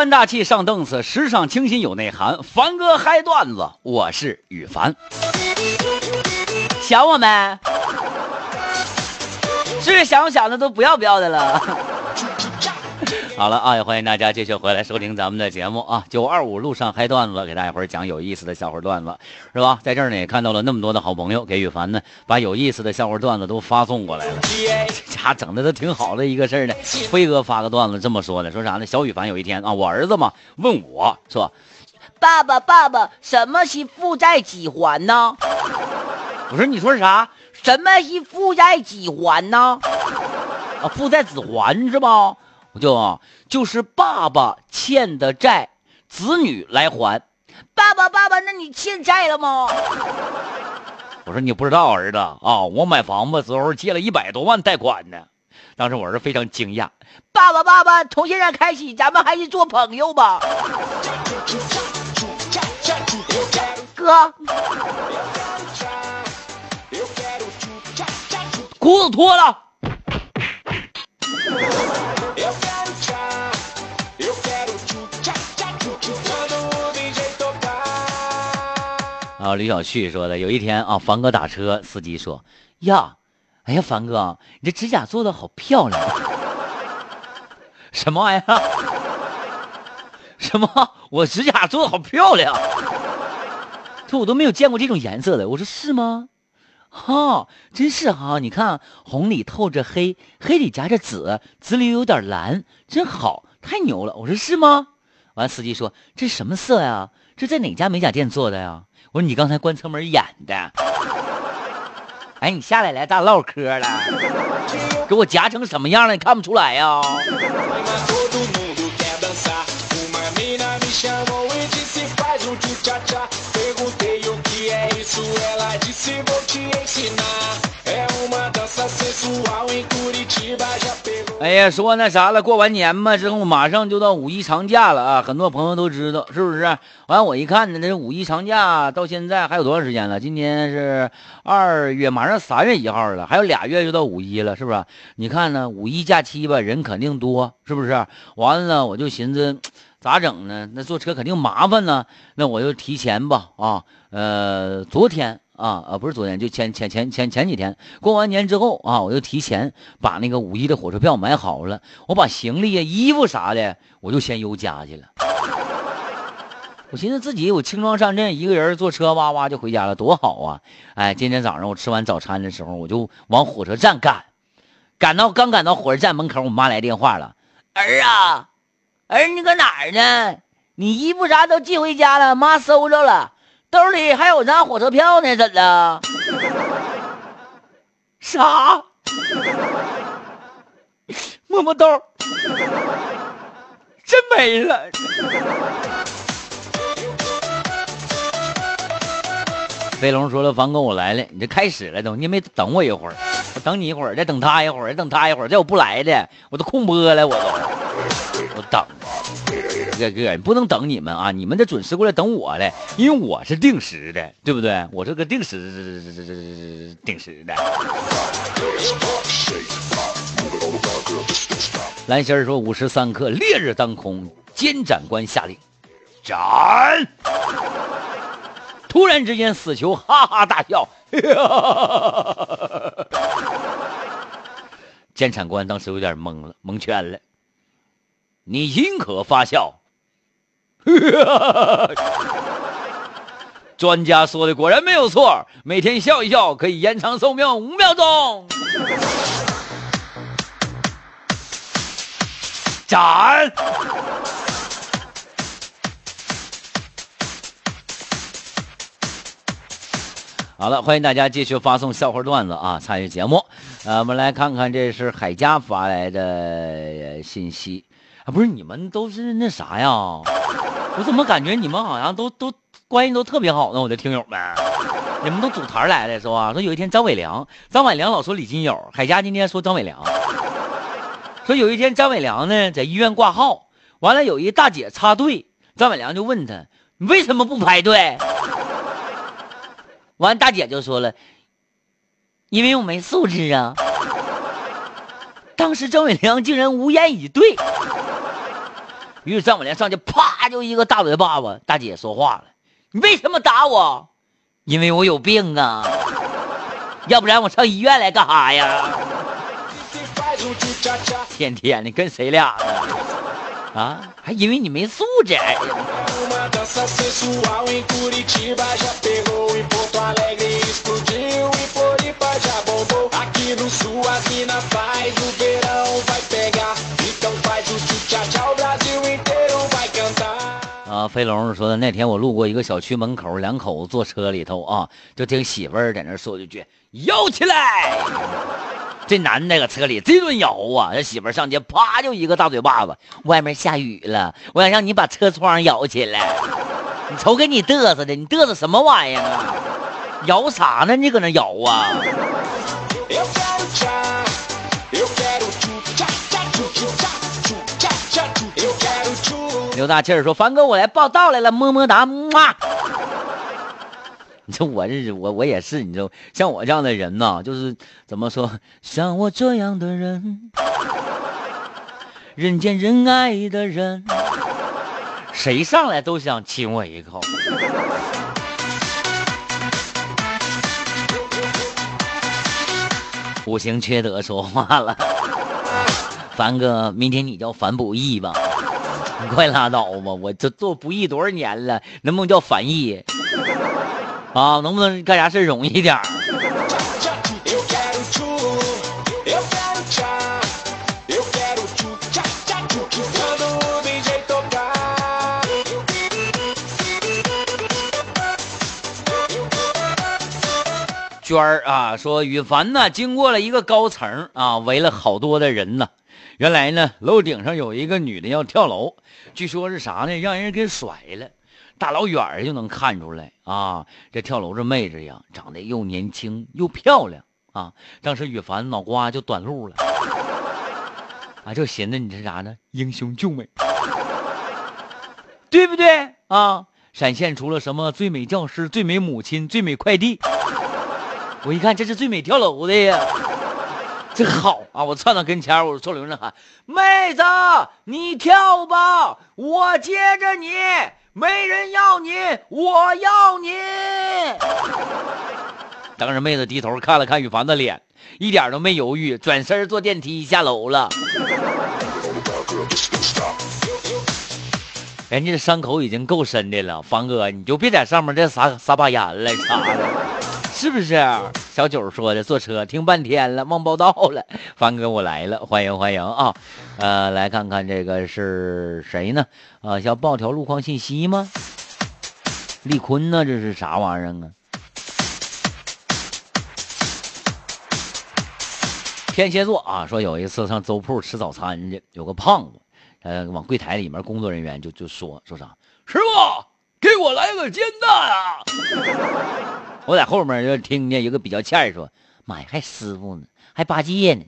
端大气上凳子，时尚清新有内涵。凡哥嗨段子，我是羽凡。想我没？是不是想不想的都不要不要的了？好了啊，也欢迎大家继续回来收听咱们的节目啊！九二五路上嗨段子，给大家伙讲有意思的笑话段子，是吧？在这儿呢，也看到了那么多的好朋友给羽凡呢，把有意思的笑话段子都发送过来了。这 家整的都挺好的一个事儿呢。辉哥发个段子这么说的，说啥呢？小羽凡有一天啊，我儿子嘛问我说：“爸爸，爸爸，什么是负债几还呢？我说你说啥？什么是负债几还呢？啊，负债子还是吧？”我就啊就是爸爸欠的债，子女来还。爸爸，爸爸，那你欠债了吗？我说你不知道，儿子啊，我买房子时候借了一百多万贷款呢。当时我儿子非常惊讶。爸爸，爸爸，从现在开始，咱们还是做朋友吧。哥，裤子脱了。啊，李小旭说的，有一天啊，凡哥打车，司机说：“呀，哎呀，凡哥，你这指甲做的好漂亮，什么玩意儿？什么？我指甲做的好漂亮？这我都没有见过这种颜色的。我说是吗？哈，真是哈，你看红里透着黑，黑里夹着紫，紫里有点蓝，真好，太牛了。我说是吗？完，司机说这什么色呀？这在哪家美甲店做的呀？我说你刚才关车门演的，哎，你下来来咱唠嗑了，给我夹成什么样了？你看不出来呀？哎呀，说那啥了，过完年嘛之后，马上就到五一长假了啊！很多朋友都知道，是不是？完，我一看呢，这五一长假到现在还有多长时间了？今天是二月，马上三月一号了，还有俩月就到五一了，是不是？你看呢，五一假期吧，人肯定多，是不是？完了，我就寻思咋整呢？那坐车肯定麻烦呢，那我就提前吧啊，呃，昨天。啊啊，不是昨天，就前前前前前几天过完年之后啊，我就提前把那个五一的火车票买好了，我把行李呀、衣服啥的，我就先邮家去了。我寻思自己我轻装上阵，一个人坐车哇哇就回家了，多好啊！哎，今天早上我吃完早餐的时候，我就往火车站赶，赶到刚赶到火车站门口，我妈来电话了：“儿啊，儿你搁哪儿呢？你衣服啥都寄回家了，妈收着了。”兜里还有张火车票呢，怎的？啥？摸摸兜，真没了。飞龙说了：“房哥，我来了，你这开始了都，你没等我一会儿，我等你一会儿，再等他一会儿，再等他一会儿，再我不来的，我都空播了，我都，我等。”哥哥，不能等你们啊！你们得准时过来等我嘞，因为我是定时的，对不对？我是个定时定时的。蓝心儿说：“午时三刻，烈日当空，监斩官下令斩。”突然之间，死囚哈哈大笑。监斩官当时有点懵了，蒙圈了。你宁可发笑。专家说的果然没有错，每天笑一笑可以延长寿命五秒钟。斩！好了，欢迎大家继续发送笑话段子啊，参与节目。呃，我们来看看，这是海佳发来的信息啊，不是你们都是那啥呀？我怎么感觉你们好像都都关系都特别好呢？我的听友们，你们都组团来的是吧？说有一天张伟良，张伟良老说李金友，海佳今天说张伟良，说有一天张伟良呢在医院挂号，完了有一大姐插队，张伟良就问他你为什么不排队？完大姐就说了，因为我没素质啊。当时张伟良竟然无言以对。于是张宝莲上去啪就一个大嘴巴子。大姐说话了：“你为什么打我？因为我有病啊！要不然我上医院来干啥呀？天天的跟谁俩呢？啊，还因为你没素质。”啊，飞龙说的那天我路过一个小区门口，两口子坐车里头啊，就听媳妇儿在那说一句“摇起来”，这男的搁车里这顿摇啊，这媳妇儿上去啪就一个大嘴巴子。外面下雨了，我想让你把车窗摇起来。你瞅给你嘚瑟的，你嘚瑟什么玩意儿啊？摇啥呢？你搁那摇啊？刘大气儿说：“凡哥，我来报道来了，么么哒，么。你说我这我我也是，你说，像我这样的人呢，就是怎么说，像我这样的人，人见人爱的人，谁上来都想亲我一口。”五行缺德说话了，凡哥，明天你叫樊不义吧。你快拉倒吧！我这做不易多少年了，能不能叫反义？啊，能不能干啥事容易点娟儿啊，说羽凡呢，经过了一个高层啊，围了好多的人呢。原来呢，楼顶上有一个女的要跳楼，据说是啥呢？让人给甩了，大老远就能看出来啊。这跳楼这妹子呀，长得又年轻又漂亮啊。当时羽凡脑瓜就短路了，啊，就寻思你这啥呢？英雄救美，对不对啊？闪现出了什么最美教师、最美母亲、最美快递。我一看，这是最美跳楼的呀。真好啊！我窜到跟前，我冲：“刘人喊妹子，你跳吧，我接着你。没人要你，我要你。”当时妹子低头看了看羽凡的脸，一点都没犹豫，转身坐电梯下楼了。人家这伤口已经够深的了，凡哥，你就别在上面再撒撒把盐了，啥的。是不是小九说的？坐车听半天了，忘报道了。凡哥，我来了，欢迎欢迎啊！呃，来看看这个是谁呢？啊，要报条路况信息吗？丽坤呢？这是啥玩意儿啊？天蝎座啊，说有一次上粥铺吃早餐去，有个胖子，呃，往柜台里面工作人员就就说说啥？师傅，给我来个煎蛋啊！我在后面就听见一个比较欠说：“妈呀，还师傅呢，还八戒呢。”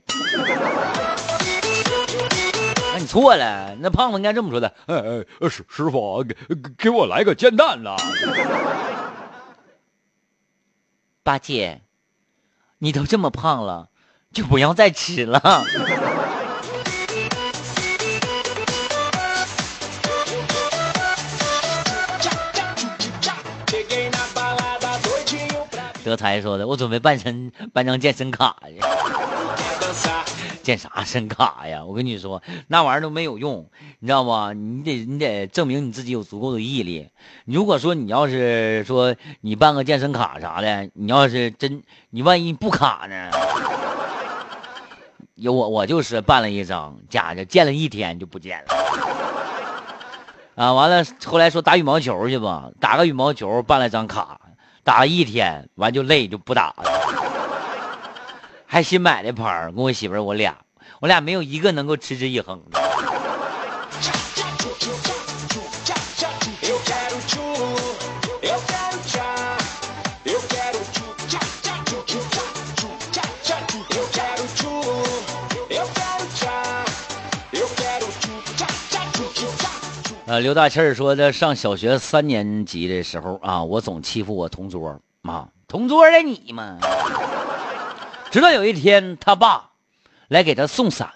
那你错了，那胖子应该这么说的：“哎哎，师师傅，给给我来个煎蛋呐。”八戒，你都这么胖了，就不要再吃了。刚才说的，我准备办身办张健身卡去。健啥身卡呀？我跟你说，那玩意儿都没有用，你知道不？你得你得证明你自己有足够的毅力。如果说你要是说你办个健身卡啥的，你要是真你万一不卡呢？有我我就是办了一张，假的健了一天就不见了。啊，完了后来说打羽毛球去吧，打个羽毛球办了张卡。打一天，完就累，就不打了。还新买的牌儿跟我媳妇儿我俩，我俩没有一个能够持之以恒的。刘大气儿说的，上小学三年级的时候啊，我总欺负我同桌啊，同桌的你嘛。直到有一天，他爸来给他送伞，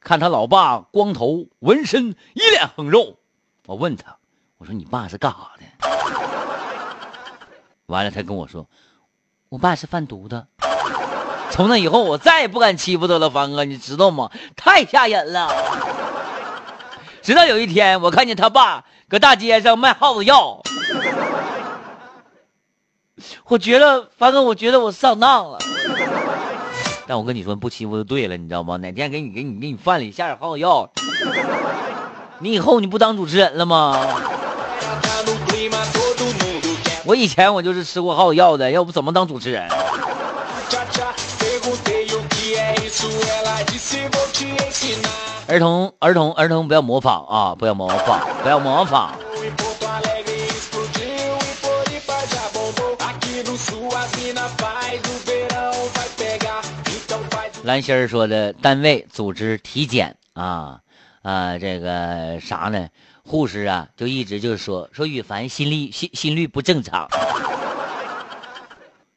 看他老爸光头纹身，一脸横肉。我问他，我说你爸是干啥的？完了，他跟我说，我爸是贩毒的。从那以后，我再也不敢欺负他了，凡哥，你知道吗？太吓人了。直到有一天，我看见他爸搁大街上卖耗子药，我觉得凡哥，我觉得我上当了。但我跟你说，不欺负就对了，你知道吗？哪天给你给你给你饭里下点耗子药，你以后你不当主持人了吗？我以前我就是吃过耗子药的，要不怎么当主持人？儿童，儿童，儿童，不要模仿啊！不要模仿，不要模仿。蓝心儿说的，单位组织体检啊啊，这个啥呢？护士啊，就一直就说说羽凡心率心心率不正常，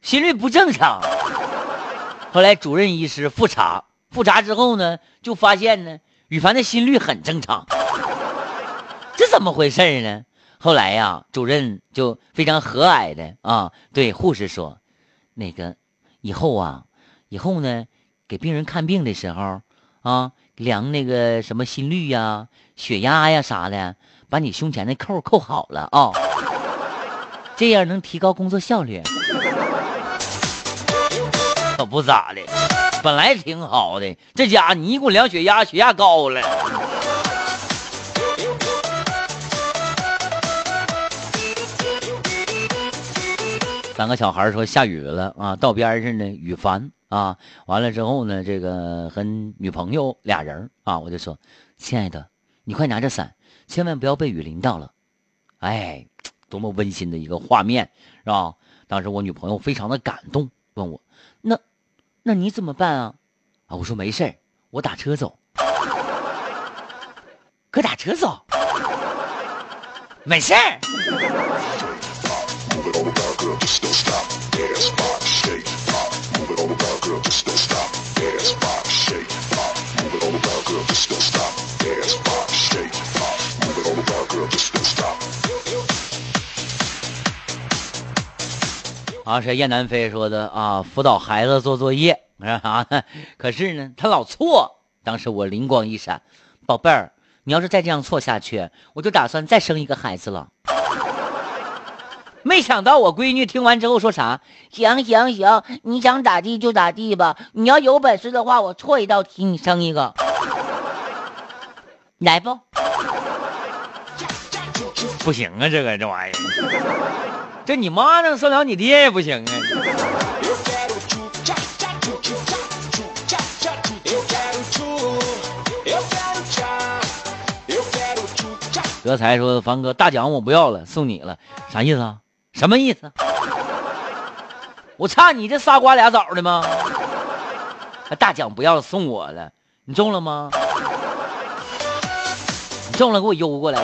心率不正常。后来主任医师复查，复查之后呢，就发现呢。羽凡的心率很正常，这怎么回事呢？后来呀，主任就非常和蔼的啊，对护士说：“那个以后啊，以后呢，给病人看病的时候啊，量那个什么心率呀、血压呀啥的，把你胸前的扣扣好了啊，这样能提高工作效率。”不咋的。本来挺好的，这家你一给我量血压，血压高了。三个小孩说下雨了啊，道边上呢雨烦啊，完了之后呢，这个和女朋友俩人啊，我就说，亲爱的，你快拿着伞，千万不要被雨淋到了。哎，多么温馨的一个画面，是吧？当时我女朋友非常的感动，问我那。你怎么办啊？啊，我说没事我打车走。可打车走，没事儿。啊，是燕南飞说的啊，辅导孩子做作业是啥呢？可是呢，他老错。当时我灵光一闪，宝贝儿，你要是再这样错下去，我就打算再生一个孩子了。没想到我闺女听完之后说啥？行行行，你想咋地就咋地吧。你要有本事的话，我错一道题，你生一个，来不？不行啊，这个这玩意儿。这你妈能生了，你爹也不行啊！德才说：“凡哥，大奖我不要了，送你了，啥意思啊？什么意思？我差你这仨瓜俩枣的吗？大奖不要送我了，你中了吗？你中了，给我邮过来。”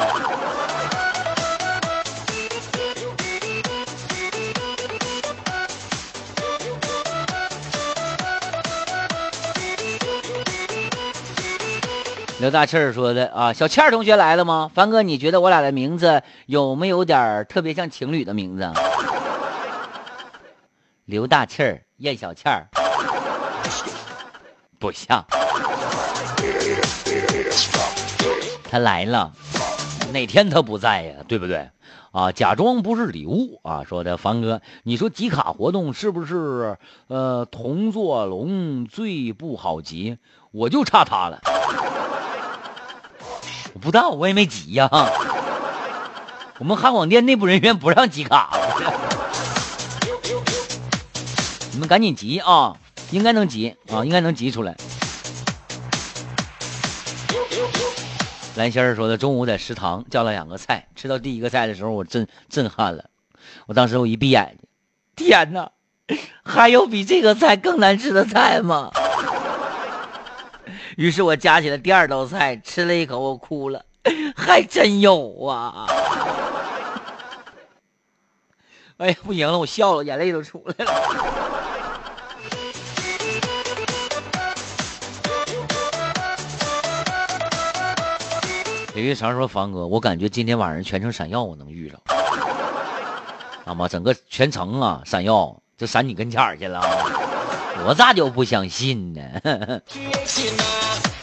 刘大气儿说的啊，小倩儿同学来了吗？凡哥，你觉得我俩的名字有没有点特别像情侣的名字？刘大气儿，燕小倩儿，不像。他来了，哪天他不在呀？对不对？啊，假装不是礼物啊！说的凡哥，你说集卡活动是不是？呃，同作龙最不好集，我就差他了。我不知道，我也没急呀。我们汉广电内部人员不让集卡，你们赶紧集啊！应该能集啊，应该能集出来。蓝仙儿说的，中午在食堂叫了两个菜，吃到第一个菜的时候，我震震撼了。我当时我一闭眼睛，天哪，还有比这个菜更难吃的菜吗？于是我夹起了第二道菜，吃了一口，我哭了，还真有啊！哎呀，不行了，我笑了，眼泪都出来了。李玉成说：“房哥，我感觉今天晚上全程闪耀，我能遇着。啊妈，整个全程啊，闪耀就闪你跟前去了，我咋就不相信呢？”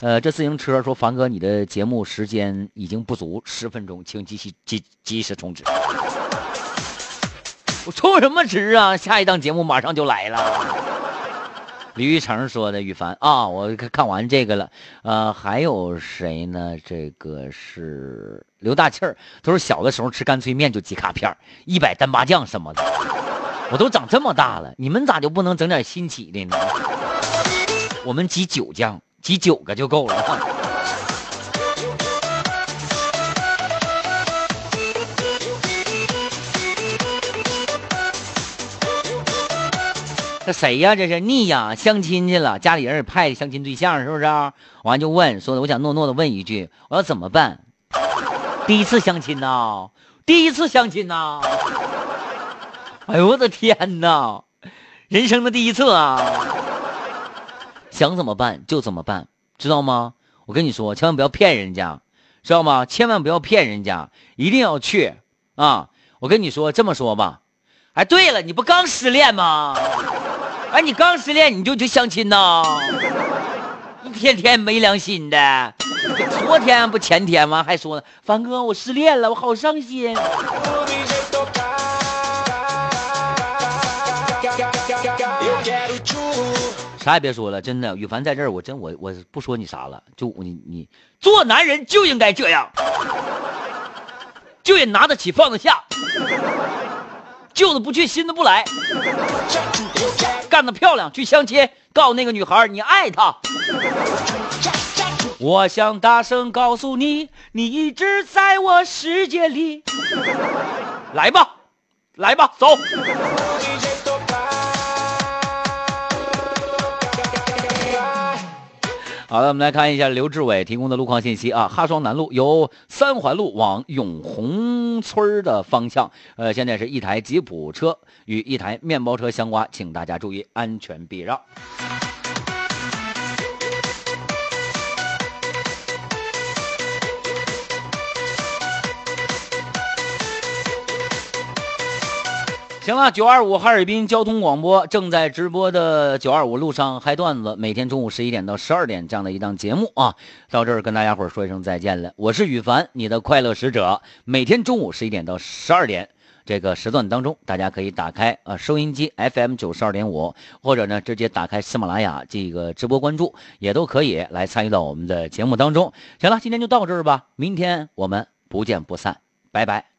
呃，这自行车说：“凡哥，你的节目时间已经不足十分钟，请及时及及时充值。”我充什么值啊？下一档节目马上就来了。李玉成说的：“羽凡啊，我看完这个了。呃，还有谁呢？这个是刘大气儿，他说小的时候吃干脆面就集卡片一百单八酱什么的。我都长这么大了，你们咋就不能整点新奇的呢？我们集九酱。”挤九个就够了。这谁呀？这是妮呀，相亲去了，家里人也派相亲对象，是不是？完就问说的：“我想诺诺的问一句，我要怎么办？第一次相亲呐，第一次相亲呐！哎呦我的天哪，人生的第一次啊！”想怎么办就怎么办，知道吗？我跟你说，千万不要骗人家，知道吗？千万不要骗人家，一定要去啊！我跟你说，这么说吧，哎，对了，你不刚失恋吗？哎，你刚失恋你就去相亲呐？一天天没良心的，昨天不前天吗？还说呢，凡哥，我失恋了，我好伤心。啥也别说了，真的，羽凡在这儿，我真我我不说你啥了，就你你做男人就应该这样，就也拿得起放得下，旧的不去，新的不来，干得漂亮，去相亲，告诉那个女孩你爱她。我想大声告诉你，你一直在我世界里。来吧，来吧，走。好了，我们来看一下刘志伟提供的路况信息啊。哈双南路由三环路往永红村的方向，呃，现在是一台吉普车与一台面包车相刮，请大家注意安全避让。行了，九二五哈尔滨交通广播正在直播的九二五路上嗨段子，每天中午十一点到十二点这样的一档节目啊，到这儿跟大家伙说一声再见了。我是羽凡，你的快乐使者。每天中午十一点到十二点这个时段当中，大家可以打开啊收音机 FM 九十二点五，或者呢直接打开喜马拉雅这个直播关注，也都可以来参与到我们的节目当中。行了，今天就到这儿吧，明天我们不见不散，拜拜。